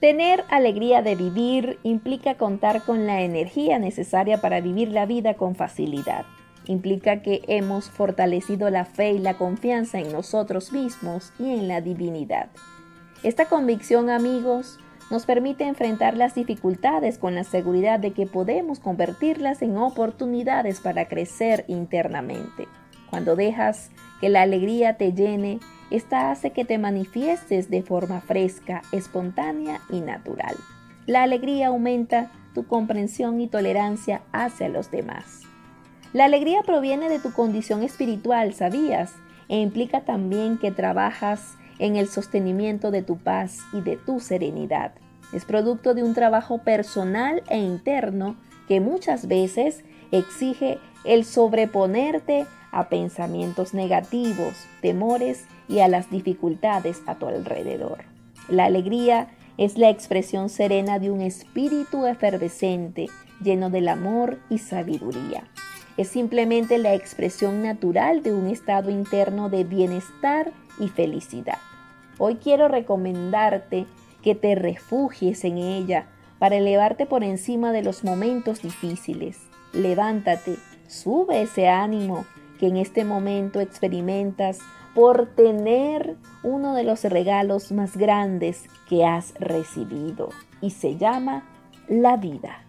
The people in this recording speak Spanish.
Tener alegría de vivir implica contar con la energía necesaria para vivir la vida con facilidad. Implica que hemos fortalecido la fe y la confianza en nosotros mismos y en la divinidad. Esta convicción, amigos, nos permite enfrentar las dificultades con la seguridad de que podemos convertirlas en oportunidades para crecer internamente. Cuando dejas que la alegría te llene, esta hace que te manifiestes de forma fresca, espontánea y natural. La alegría aumenta tu comprensión y tolerancia hacia los demás. La alegría proviene de tu condición espiritual, ¿sabías? E implica también que trabajas en el sostenimiento de tu paz y de tu serenidad. Es producto de un trabajo personal e interno que muchas veces exige el sobreponerte a pensamientos negativos, temores y a las dificultades a tu alrededor. La alegría es la expresión serena de un espíritu efervescente, lleno del amor y sabiduría. Es simplemente la expresión natural de un estado interno de bienestar y felicidad. Hoy quiero recomendarte que te refugies en ella para elevarte por encima de los momentos difíciles. Levántate, sube ese ánimo que en este momento experimentas por tener uno de los regalos más grandes que has recibido y se llama la vida.